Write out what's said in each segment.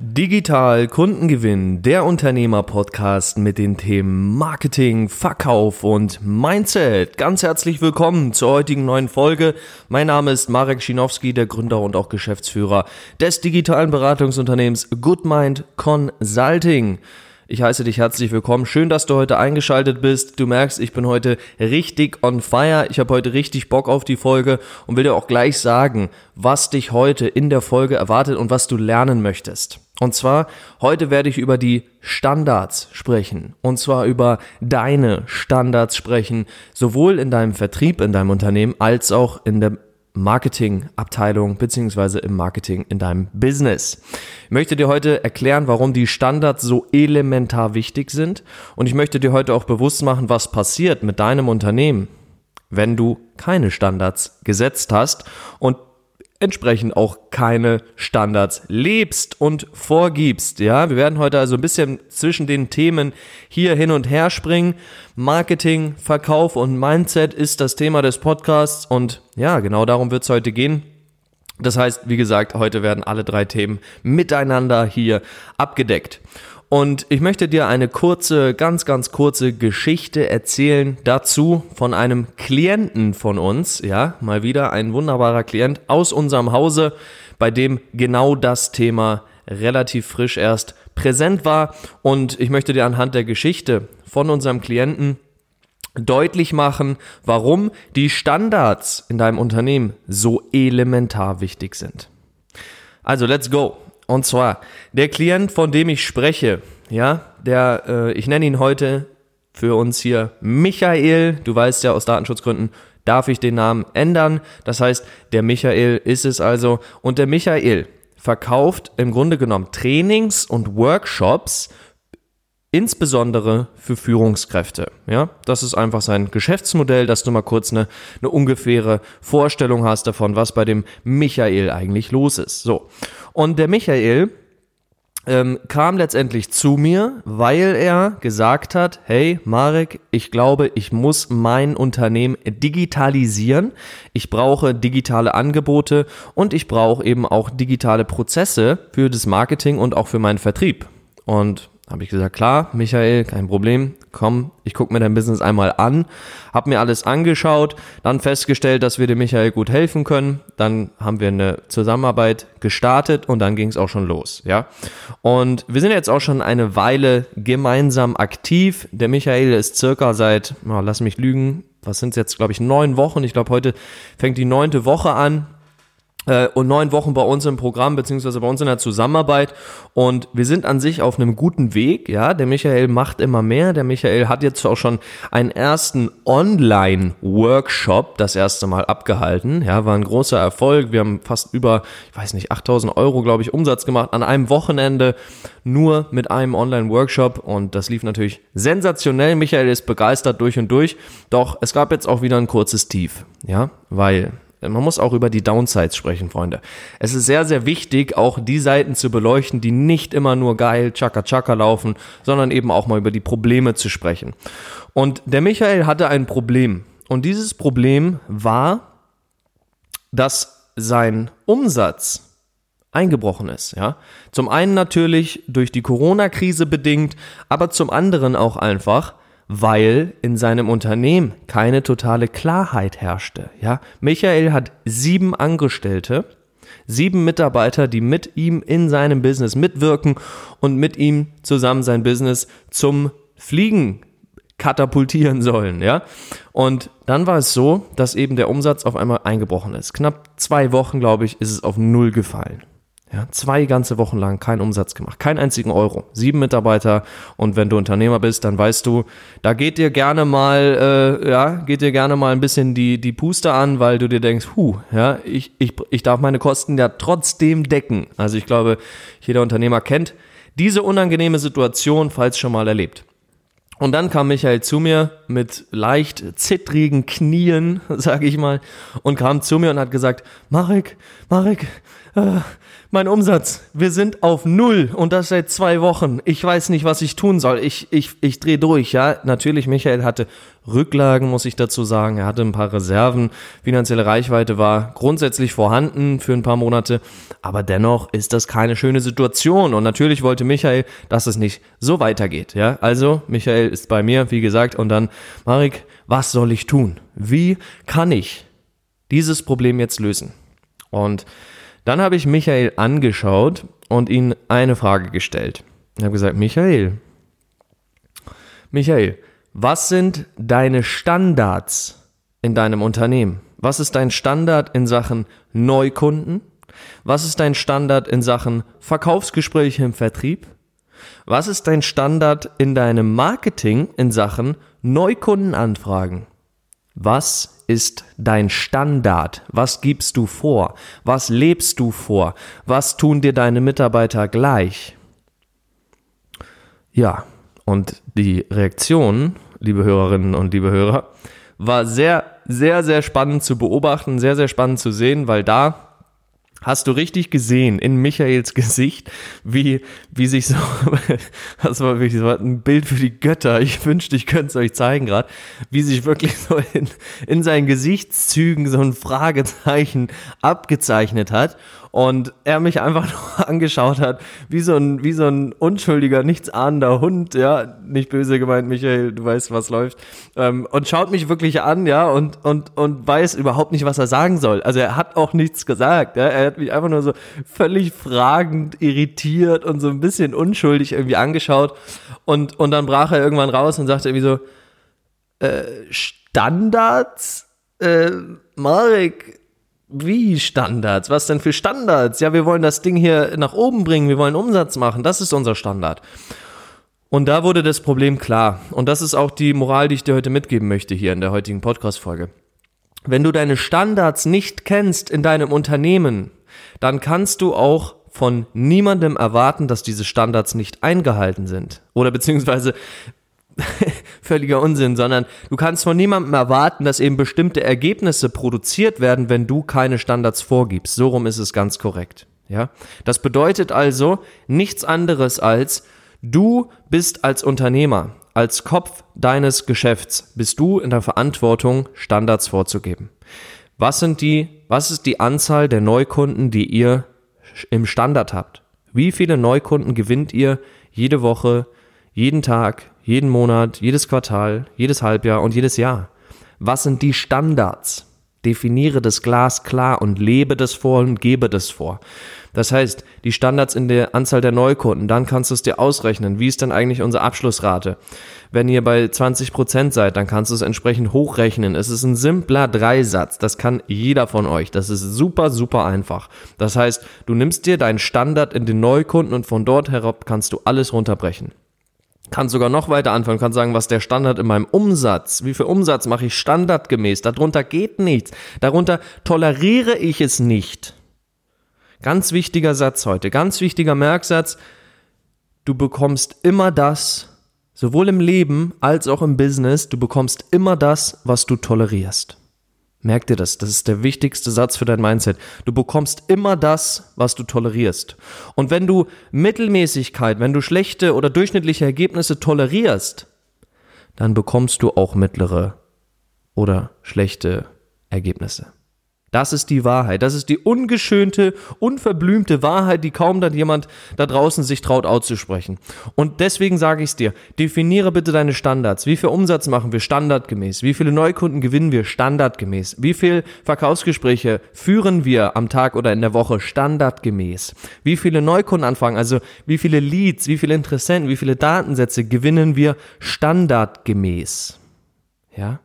Digital Kundengewinn, der Unternehmer-Podcast mit den Themen Marketing, Verkauf und Mindset. Ganz herzlich willkommen zur heutigen neuen Folge. Mein Name ist Marek Schinowski, der Gründer und auch Geschäftsführer des digitalen Beratungsunternehmens GoodMind Consulting. Ich heiße dich herzlich willkommen. Schön, dass du heute eingeschaltet bist. Du merkst, ich bin heute richtig on fire. Ich habe heute richtig Bock auf die Folge und will dir auch gleich sagen, was dich heute in der Folge erwartet und was du lernen möchtest. Und zwar, heute werde ich über die Standards sprechen. Und zwar über deine Standards sprechen, sowohl in deinem Vertrieb, in deinem Unternehmen, als auch in der Marketingabteilung beziehungsweise im Marketing in deinem Business. Ich möchte dir heute erklären, warum die Standards so elementar wichtig sind und ich möchte dir heute auch bewusst machen, was passiert mit deinem Unternehmen, wenn du keine Standards gesetzt hast und entsprechend auch keine Standards lebst und vorgibst. Ja, wir werden heute also ein bisschen zwischen den Themen hier hin und her springen. Marketing, Verkauf und Mindset ist das Thema des Podcasts und ja, genau darum wird es heute gehen. Das heißt, wie gesagt, heute werden alle drei Themen miteinander hier abgedeckt. Und ich möchte dir eine kurze, ganz, ganz kurze Geschichte erzählen dazu von einem Klienten von uns. Ja, mal wieder ein wunderbarer Klient aus unserem Hause, bei dem genau das Thema relativ frisch erst präsent war. Und ich möchte dir anhand der Geschichte von unserem Klienten deutlich machen, warum die Standards in deinem Unternehmen so elementar wichtig sind. Also, let's go. Und zwar, der Klient, von dem ich spreche, ja, der, äh, ich nenne ihn heute für uns hier Michael. Du weißt ja, aus Datenschutzgründen darf ich den Namen ändern. Das heißt, der Michael ist es also. Und der Michael verkauft im Grunde genommen Trainings und Workshops insbesondere für Führungskräfte. Ja, das ist einfach sein Geschäftsmodell, dass du mal kurz eine, eine ungefähre Vorstellung hast davon, was bei dem Michael eigentlich los ist. So. Und der Michael ähm, kam letztendlich zu mir, weil er gesagt hat, hey Marek, ich glaube, ich muss mein Unternehmen digitalisieren. Ich brauche digitale Angebote und ich brauche eben auch digitale Prozesse für das Marketing und auch für meinen Vertrieb. Und habe ich gesagt, klar, Michael, kein Problem, komm, ich gucke mir dein Business einmal an, habe mir alles angeschaut, dann festgestellt, dass wir dem Michael gut helfen können, dann haben wir eine Zusammenarbeit gestartet und dann ging es auch schon los, ja. Und wir sind jetzt auch schon eine Weile gemeinsam aktiv. Der Michael ist circa seit, oh, lass mich lügen, was sind es jetzt, glaube ich, neun Wochen. Ich glaube, heute fängt die neunte Woche an und neun Wochen bei uns im Programm beziehungsweise bei uns in der Zusammenarbeit und wir sind an sich auf einem guten Weg. Ja, der Michael macht immer mehr. Der Michael hat jetzt auch schon einen ersten Online-Workshop das erste Mal abgehalten. Ja, war ein großer Erfolg. Wir haben fast über, ich weiß nicht, 8000 Euro, glaube ich, Umsatz gemacht an einem Wochenende nur mit einem Online-Workshop und das lief natürlich sensationell. Michael ist begeistert durch und durch. Doch es gab jetzt auch wieder ein kurzes Tief. Ja, weil man muss auch über die Downsides sprechen, Freunde. Es ist sehr, sehr wichtig, auch die Seiten zu beleuchten, die nicht immer nur geil Chaka Chaka laufen, sondern eben auch mal über die Probleme zu sprechen. Und der Michael hatte ein Problem. Und dieses Problem war, dass sein Umsatz eingebrochen ist, ja. Zum einen natürlich durch die Corona-Krise bedingt, aber zum anderen auch einfach, weil in seinem Unternehmen keine totale Klarheit herrschte. Ja, Michael hat sieben Angestellte, sieben Mitarbeiter, die mit ihm in seinem Business mitwirken und mit ihm zusammen sein Business zum Fliegen katapultieren sollen, ja. Und dann war es so, dass eben der Umsatz auf einmal eingebrochen ist. Knapp zwei Wochen, glaube ich, ist es auf Null gefallen. Ja, zwei ganze Wochen lang keinen Umsatz gemacht, keinen einzigen Euro, sieben Mitarbeiter und wenn du Unternehmer bist, dann weißt du, da geht dir gerne mal, äh, ja, geht dir gerne mal ein bisschen die die Puste an, weil du dir denkst, hu, ja, ich ich ich darf meine Kosten ja trotzdem decken. Also ich glaube, jeder Unternehmer kennt diese unangenehme Situation, falls schon mal erlebt. Und dann kam Michael zu mir mit leicht zittrigen Knien, sage ich mal, und kam zu mir und hat gesagt, Marek, Marek, äh, mein Umsatz, wir sind auf Null und das seit zwei Wochen. Ich weiß nicht, was ich tun soll. Ich, ich, ich drehe durch, ja. Natürlich, Michael hatte Rücklagen, muss ich dazu sagen. Er hatte ein paar Reserven. Finanzielle Reichweite war grundsätzlich vorhanden für ein paar Monate. Aber dennoch ist das keine schöne Situation. Und natürlich wollte Michael, dass es nicht so weitergeht, ja. Also, Michael ist bei mir, wie gesagt, und dann, Marik, was soll ich tun? Wie kann ich dieses Problem jetzt lösen? Und dann habe ich Michael angeschaut und ihn eine Frage gestellt. Ich habe gesagt, Michael, Michael, was sind deine Standards in deinem Unternehmen? Was ist dein Standard in Sachen Neukunden? Was ist dein Standard in Sachen Verkaufsgespräche im Vertrieb? Was ist dein Standard in deinem Marketing in Sachen Neukundenanfragen? Was ist dein Standard? Was gibst du vor? Was lebst du vor? Was tun dir deine Mitarbeiter gleich? Ja, und die Reaktion, liebe Hörerinnen und liebe Hörer, war sehr, sehr, sehr spannend zu beobachten, sehr, sehr spannend zu sehen, weil da Hast du richtig gesehen in Michaels Gesicht, wie, wie sich so, das war wirklich so ein Bild für die Götter. Ich wünschte, ich könnte es euch zeigen gerade, wie sich wirklich so in, in seinen Gesichtszügen so ein Fragezeichen abgezeichnet hat und er mich einfach nur angeschaut hat, wie so ein, wie so ein unschuldiger, nichtsahnender Hund, ja, nicht böse gemeint, Michael, du weißt, was läuft, ähm, und schaut mich wirklich an, ja, und, und, und weiß überhaupt nicht, was er sagen soll. Also er hat auch nichts gesagt, ja, er hat mich einfach nur so völlig fragend, irritiert und so ein bisschen unschuldig irgendwie angeschaut und, und dann brach er irgendwann raus und sagte irgendwie so, äh, Standards? Äh, Marek, wie Standards? Was denn für Standards? Ja, wir wollen das Ding hier nach oben bringen, wir wollen Umsatz machen, das ist unser Standard. Und da wurde das Problem klar. Und das ist auch die Moral, die ich dir heute mitgeben möchte hier in der heutigen Podcast-Folge. Wenn du deine Standards nicht kennst in deinem Unternehmen, dann kannst du auch von niemandem erwarten, dass diese Standards nicht eingehalten sind. Oder beziehungsweise völliger Unsinn, sondern du kannst von niemandem erwarten, dass eben bestimmte Ergebnisse produziert werden, wenn du keine Standards vorgibst. So rum ist es ganz korrekt. Ja? Das bedeutet also nichts anderes als, du bist als Unternehmer, als Kopf deines Geschäfts, bist du in der Verantwortung, Standards vorzugeben. Was sind die, was ist die Anzahl der Neukunden, die ihr im Standard habt? Wie viele Neukunden gewinnt ihr jede Woche, jeden Tag, jeden Monat, jedes Quartal, jedes Halbjahr und jedes Jahr. Was sind die Standards? Definiere das Glas klar und lebe das vor und gebe das vor. Das heißt, die Standards in der Anzahl der Neukunden, dann kannst du es dir ausrechnen. Wie ist denn eigentlich unsere Abschlussrate? Wenn ihr bei 20 Prozent seid, dann kannst du es entsprechend hochrechnen. Es ist ein simpler Dreisatz. Das kann jeder von euch. Das ist super, super einfach. Das heißt, du nimmst dir deinen Standard in den Neukunden und von dort herab kannst du alles runterbrechen kann sogar noch weiter anfangen, kann sagen, was der Standard in meinem Umsatz, wie viel Umsatz mache ich standardgemäß, darunter geht nichts, darunter toleriere ich es nicht. Ganz wichtiger Satz heute, ganz wichtiger Merksatz, du bekommst immer das, sowohl im Leben als auch im Business, du bekommst immer das, was du tolerierst. Merk dir das, das ist der wichtigste Satz für dein Mindset. Du bekommst immer das, was du tolerierst. Und wenn du Mittelmäßigkeit, wenn du schlechte oder durchschnittliche Ergebnisse tolerierst, dann bekommst du auch mittlere oder schlechte Ergebnisse. Das ist die Wahrheit. Das ist die ungeschönte, unverblümte Wahrheit, die kaum dann jemand da draußen sich traut auszusprechen. Und deswegen sage ich es dir, definiere bitte deine Standards. Wie viel Umsatz machen wir standardgemäß? Wie viele Neukunden gewinnen wir standardgemäß? Wie viele Verkaufsgespräche führen wir am Tag oder in der Woche standardgemäß? Wie viele Neukundenanfragen, also wie viele Leads, wie viele Interessenten, wie viele Datensätze gewinnen wir standardgemäß? Ja?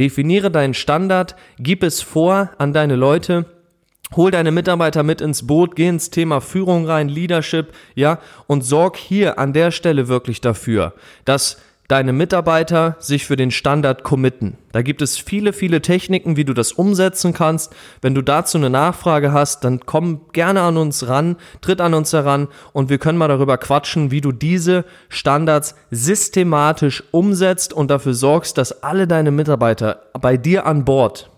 Definiere deinen Standard, gib es vor an deine Leute, hol deine Mitarbeiter mit ins Boot, geh ins Thema Führung rein, Leadership, ja, und sorg hier an der Stelle wirklich dafür, dass deine Mitarbeiter sich für den Standard committen. Da gibt es viele, viele Techniken, wie du das umsetzen kannst. Wenn du dazu eine Nachfrage hast, dann komm gerne an uns ran, tritt an uns heran und wir können mal darüber quatschen, wie du diese Standards systematisch umsetzt und dafür sorgst, dass alle deine Mitarbeiter bei dir an Bord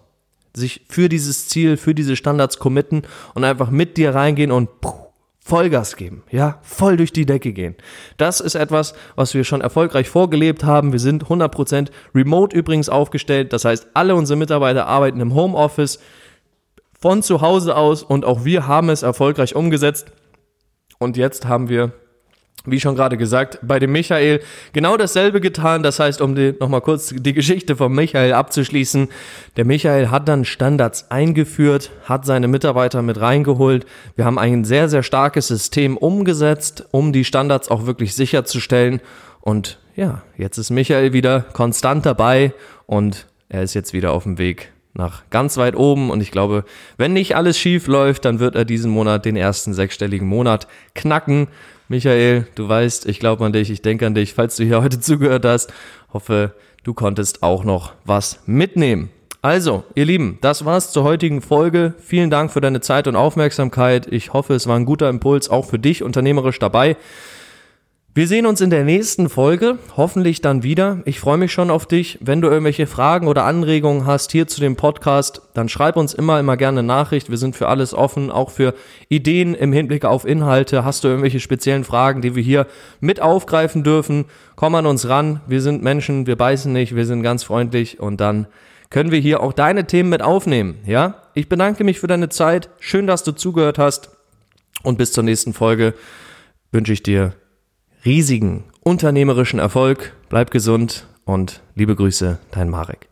sich für dieses Ziel, für diese Standards committen und einfach mit dir reingehen und Vollgas geben, ja, voll durch die Decke gehen. Das ist etwas, was wir schon erfolgreich vorgelebt haben. Wir sind 100% remote übrigens aufgestellt. Das heißt, alle unsere Mitarbeiter arbeiten im Homeoffice von zu Hause aus und auch wir haben es erfolgreich umgesetzt. Und jetzt haben wir wie schon gerade gesagt, bei dem Michael genau dasselbe getan. Das heißt, um nochmal kurz die Geschichte von Michael abzuschließen. Der Michael hat dann Standards eingeführt, hat seine Mitarbeiter mit reingeholt. Wir haben ein sehr, sehr starkes System umgesetzt, um die Standards auch wirklich sicherzustellen. Und ja, jetzt ist Michael wieder konstant dabei und er ist jetzt wieder auf dem Weg nach ganz weit oben und ich glaube, wenn nicht alles schief läuft, dann wird er diesen Monat den ersten sechsstelligen Monat knacken. Michael, du weißt, ich glaube an dich, ich denke an dich, falls du hier heute zugehört hast. Hoffe, du konntest auch noch was mitnehmen. Also, ihr Lieben, das war's zur heutigen Folge. Vielen Dank für deine Zeit und Aufmerksamkeit. Ich hoffe, es war ein guter Impuls auch für dich unternehmerisch dabei. Wir sehen uns in der nächsten Folge, hoffentlich dann wieder. Ich freue mich schon auf dich. Wenn du irgendwelche Fragen oder Anregungen hast hier zu dem Podcast, dann schreib uns immer, immer gerne Nachricht. Wir sind für alles offen, auch für Ideen im Hinblick auf Inhalte. Hast du irgendwelche speziellen Fragen, die wir hier mit aufgreifen dürfen? Komm an uns ran. Wir sind Menschen, wir beißen nicht, wir sind ganz freundlich und dann können wir hier auch deine Themen mit aufnehmen. Ja? Ich bedanke mich für deine Zeit. Schön, dass du zugehört hast und bis zur nächsten Folge wünsche ich dir riesigen unternehmerischen Erfolg. Bleib gesund und liebe Grüße, dein Marek.